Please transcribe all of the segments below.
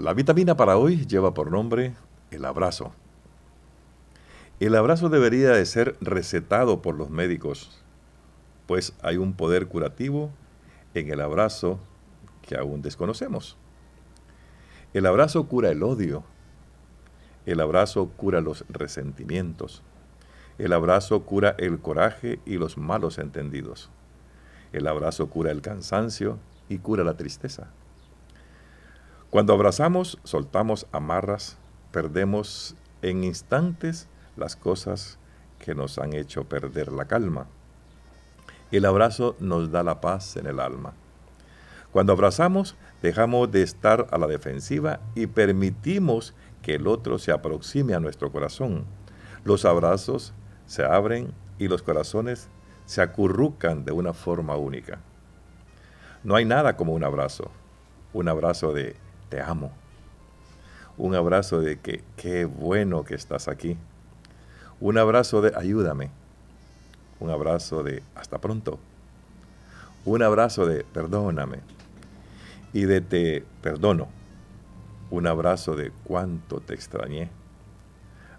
La vitamina para hoy lleva por nombre el abrazo. El abrazo debería de ser recetado por los médicos, pues hay un poder curativo en el abrazo que aún desconocemos. El abrazo cura el odio. El abrazo cura los resentimientos. El abrazo cura el coraje y los malos entendidos. El abrazo cura el cansancio y cura la tristeza. Cuando abrazamos, soltamos amarras, perdemos en instantes las cosas que nos han hecho perder la calma. El abrazo nos da la paz en el alma. Cuando abrazamos, dejamos de estar a la defensiva y permitimos que el otro se aproxime a nuestro corazón. Los abrazos se abren y los corazones se acurrucan de una forma única. No hay nada como un abrazo, un abrazo de te amo. Un abrazo de que qué bueno que estás aquí. Un abrazo de ayúdame. Un abrazo de hasta pronto. Un abrazo de perdóname. Y de te perdono. Un abrazo de cuánto te extrañé.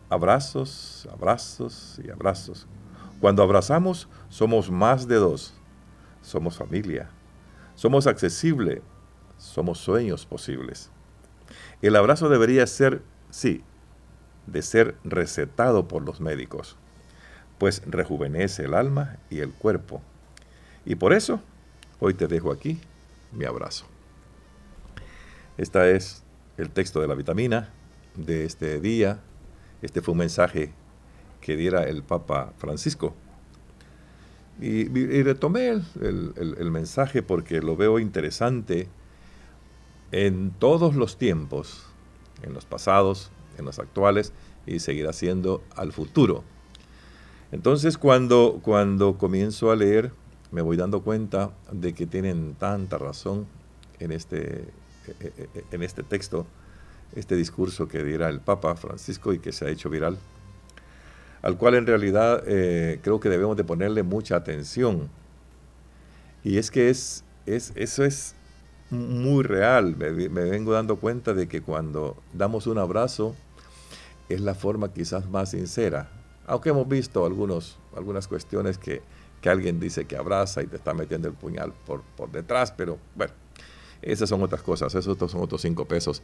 Abrazos, abrazos y abrazos. Cuando abrazamos somos más de dos. Somos familia. Somos accesible somos sueños posibles. El abrazo debería ser, sí, de ser recetado por los médicos, pues rejuvenece el alma y el cuerpo. Y por eso, hoy te dejo aquí mi abrazo. Este es el texto de la vitamina de este día. Este fue un mensaje que diera el Papa Francisco. Y, retomé el mensaje porque lo veo interesante en todos los tiempos, en los pasados, en los actuales y seguirá siendo al futuro. Entonces cuando, cuando comienzo a leer me voy dando cuenta de que tienen tanta razón en este, e, e, e, en este texto, este discurso que dirá el Papa Francisco y que se ha hecho viral, al cual en realidad eh, creo que debemos de ponerle mucha atención. Y es que es, es, eso es muy real. Me, vengo dando cuenta de que cuando damos un abrazo es la forma quizás más sincera. Aunque hemos visto algunos, algunas cuestiones que, que alguien dice que abraza y te está metiendo el puñal por, por detrás, pero bueno, esas son otras cosas, esos son otros cinco pesos.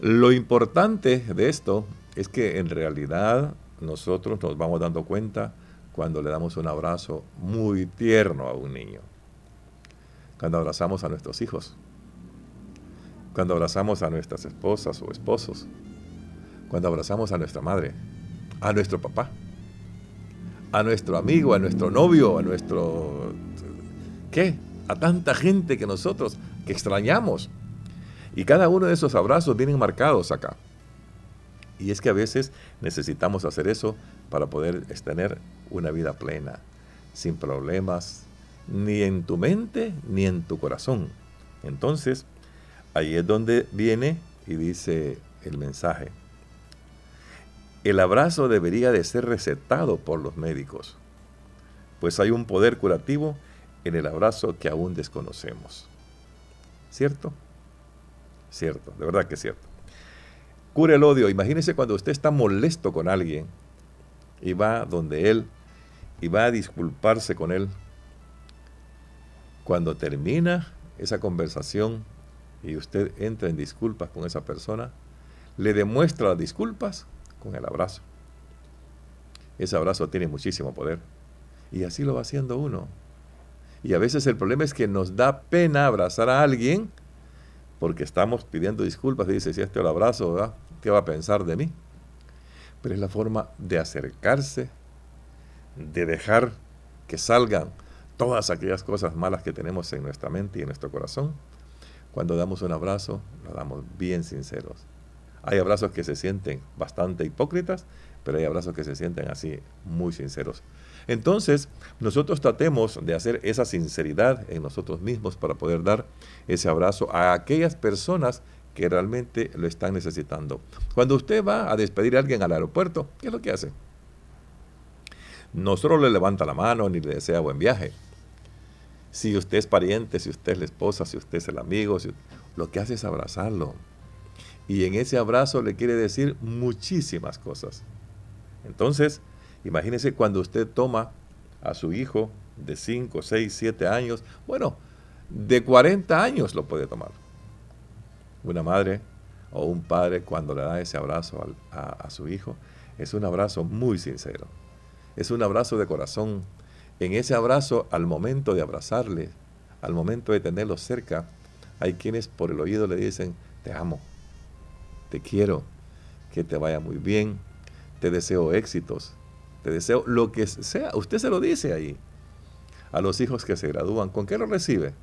Lo importante de esto es que en realidad nosotros nos vamos dando cuenta cuando le damos un abrazo muy tierno a un niño, cuando abrazamos a nuestros hijos, cuando abrazamos a nuestras esposas o esposos, cuando abrazamos a nuestra madre, a nuestro papá, a nuestro amigo, a nuestro novio, a nuestro... ¿Qué? A tanta gente que nosotros, que extrañamos. Y cada uno de esos abrazos vienen marcados acá. Y es que a veces necesitamos hacer eso para poder tener una vida plena, sin problemas, ni en tu mente ni en tu corazón. Entonces, Ahí es donde viene y dice el mensaje. El abrazo debería de ser recetado por los médicos, pues hay un poder curativo en el abrazo que aún desconocemos. ¿Cierto? Cierto, de verdad que es cierto. Cura el odio. Imagínese cuando usted está molesto con alguien y va donde él y va a disculparse con él. Cuando termina esa conversación, y usted entra en disculpas con esa persona, le demuestra las disculpas con el abrazo. Ese abrazo tiene muchísimo poder. Y así lo va haciendo uno. Y a veces el problema es que nos da pena abrazar a alguien porque estamos pidiendo disculpas y dice, si este lo abrazo, ¿qué va a pensar de mí? Pero es la forma de acercarse, de dejar que salgan todas aquellas cosas malas que tenemos en nuestra mente y en nuestro corazón cuando damos un abrazo, lo damos bien sinceros. Hay abrazos que se sienten bastante hipócritas, pero hay abrazos que se sienten así muy sinceros. Entonces, nosotros tratemos de hacer esa sinceridad en nosotros mismos para poder dar ese abrazo a aquellas personas que realmente lo están necesitando. Cuando usted va a despedir a alguien al aeropuerto, ¿qué es lo que hace? No solo le levanta la mano ni le desea buen viaje, si usted es pariente, si usted es la esposa, si usted es el amigo, lo que hace es abrazarlo. Y en ese abrazo le quiere decir muchísimas cosas. Entonces, imagínese cuando usted toma a su hijo de 5, 6, 7 años, bueno, de 40 años lo puede tomar. Una madre o un padre cuando le da ese abrazo a, su hijo, es un abrazo muy sincero. Es un abrazo de corazón. En ese abrazo, al momento de abrazarle, al momento de tenerlo cerca, hay quienes por el oído le dicen, te amo, te quiero, que te vaya muy bien, te deseo éxitos, te deseo lo que sea. Usted se lo dice ahí a los hijos que se gradúan. ¿Con qué lo recibe?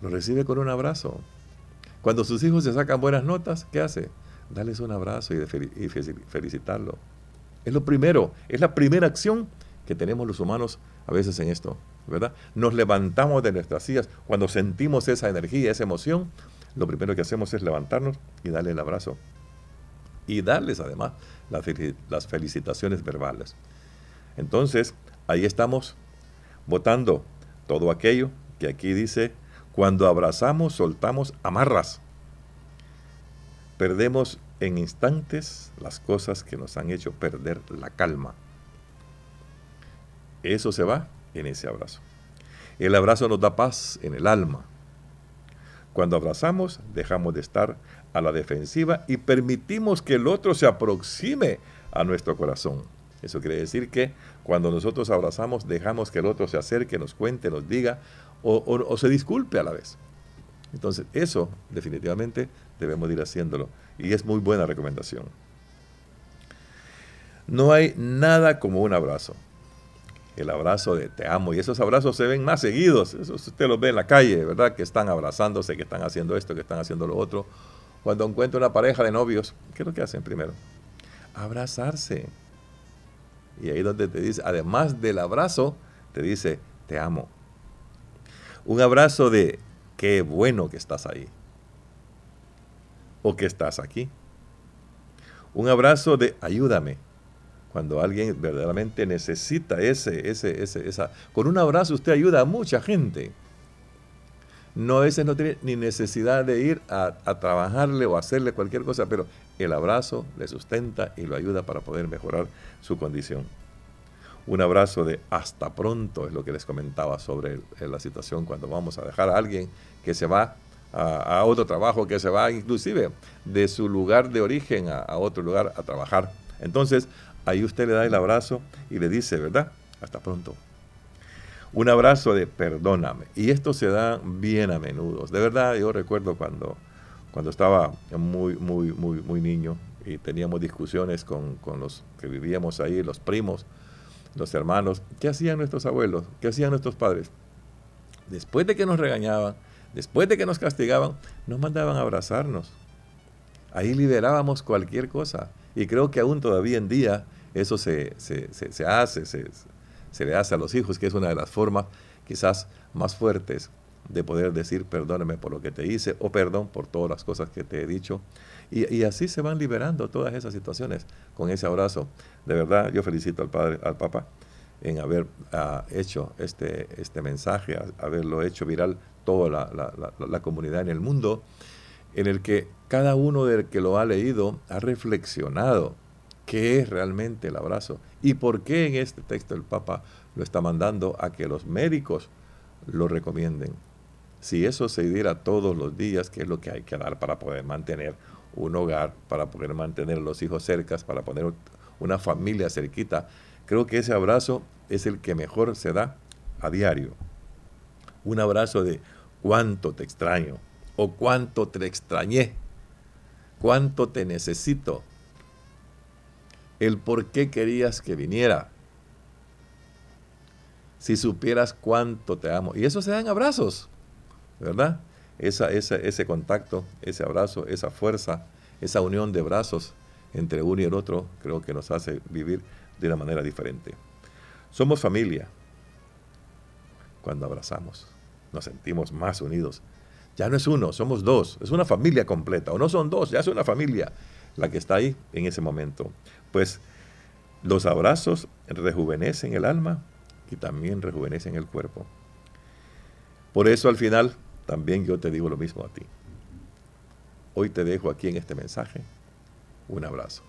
Lo recibe con un abrazo. Cuando sus hijos se sacan buenas notas, ¿qué hace? Darles un abrazo y, felicitarlo. Es lo primero, es la primera acción que tenemos los humanos a veces en esto, ¿verdad? Nos levantamos de nuestras sillas cuando sentimos esa energía, esa emoción, lo primero que hacemos es levantarnos y darle el abrazo. Y darles además las felicitaciones verbales. Entonces, ahí estamos votando todo aquello que aquí dice cuando abrazamos, soltamos amarras. Perdemos en instantes las cosas que nos han hecho perder la calma. Eso se va en ese abrazo. El abrazo nos da paz en el alma. Cuando abrazamos, dejamos de estar a la defensiva y permitimos que el otro se aproxime a nuestro corazón. Eso quiere decir que cuando nosotros abrazamos, dejamos que el otro se acerque, nos cuente, nos diga o, se disculpe a la vez. Entonces, eso definitivamente debemos ir haciéndolo y es muy buena recomendación. No hay nada como un abrazo. El abrazo de te amo. Y esos abrazos se ven más seguidos. Eso usted los ve en la calle, ¿verdad? Que están abrazándose, que están haciendo esto, que están haciendo lo otro. Cuando encuentra una pareja de novios, ¿qué es lo que hacen primero? Abrazarse. Y ahí donde te dice, además del abrazo, te dice, te amo. Un abrazo de qué bueno que estás ahí. O que estás aquí. Un abrazo de ayúdame. Cuando alguien verdaderamente necesita ese, ese, ese, esa. Con un abrazo usted ayuda a mucha gente. No, veces no tiene ni necesidad de ir a, a trabajarle o hacerle cualquier cosa, pero el abrazo le sustenta y lo ayuda para poder mejorar su condición. Un abrazo de hasta pronto es lo que les comentaba sobre la situación cuando vamos a dejar a alguien que se va a, otro trabajo, que se va inclusive de su lugar de origen a otro lugar a trabajar. Entonces, ahí usted le da el abrazo y le dice, ¿verdad? Hasta pronto. Un abrazo de perdóname. Y esto se da bien a menudo. De verdad, yo recuerdo cuando, cuando estaba muy, muy, muy, muy niño y teníamos discusiones con, con los que vivíamos ahí, los primos, los hermanos, ¿qué hacían nuestros abuelos? ¿Qué hacían nuestros padres? Después de que nos regañaban, después de que nos castigaban, nos mandaban a abrazarnos. Ahí liberábamos cualquier cosa. Y creo que aún todavía en día eso se, hace, se, le hace a los hijos, que es una de las formas quizás más fuertes de poder decir perdóname por lo que te hice o perdón por todas las cosas que te he dicho. Y, así se van liberando todas esas situaciones con ese abrazo. De verdad, yo felicito al Padre, al Papa, en haber ah, hecho este, este mensaje, haberlo hecho viral toda la, la, comunidad en el mundo, en el que cada uno del que lo ha leído ha reflexionado qué es realmente el abrazo y por qué en este texto el Papa lo está mandando a que los médicos lo recomienden. Si eso se diera todos los días, ¿qué es lo que hay que dar para poder mantener un hogar, para poder mantener a los hijos cercas, para poner una familia cerquita. Creo que ese abrazo es el que mejor se da a diario. Un abrazo de cuánto te extraño o cuánto te extrañé, cuánto te necesito, el por qué querías que viniera. Si supieras cuánto te amo. Y eso se dan abrazos, ¿verdad? esa, ese contacto, ese abrazo, esa fuerza, esa unión de brazos entre uno y el otro, creo que nos hace vivir de una manera diferente. Somos familia. Cuando abrazamos, nos sentimos más unidos. Ya no es uno, somos dos, es una familia completa. O no son dos, ya es una familia la que está ahí en ese momento. Pues los abrazos rejuvenecen el alma y también rejuvenecen el cuerpo. Por eso al final también yo te digo lo mismo a ti. Hoy te dejo aquí en este mensaje un abrazo.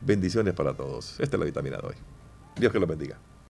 Bendiciones para todos. Esta es la vitamina de hoy. Dios que los bendiga.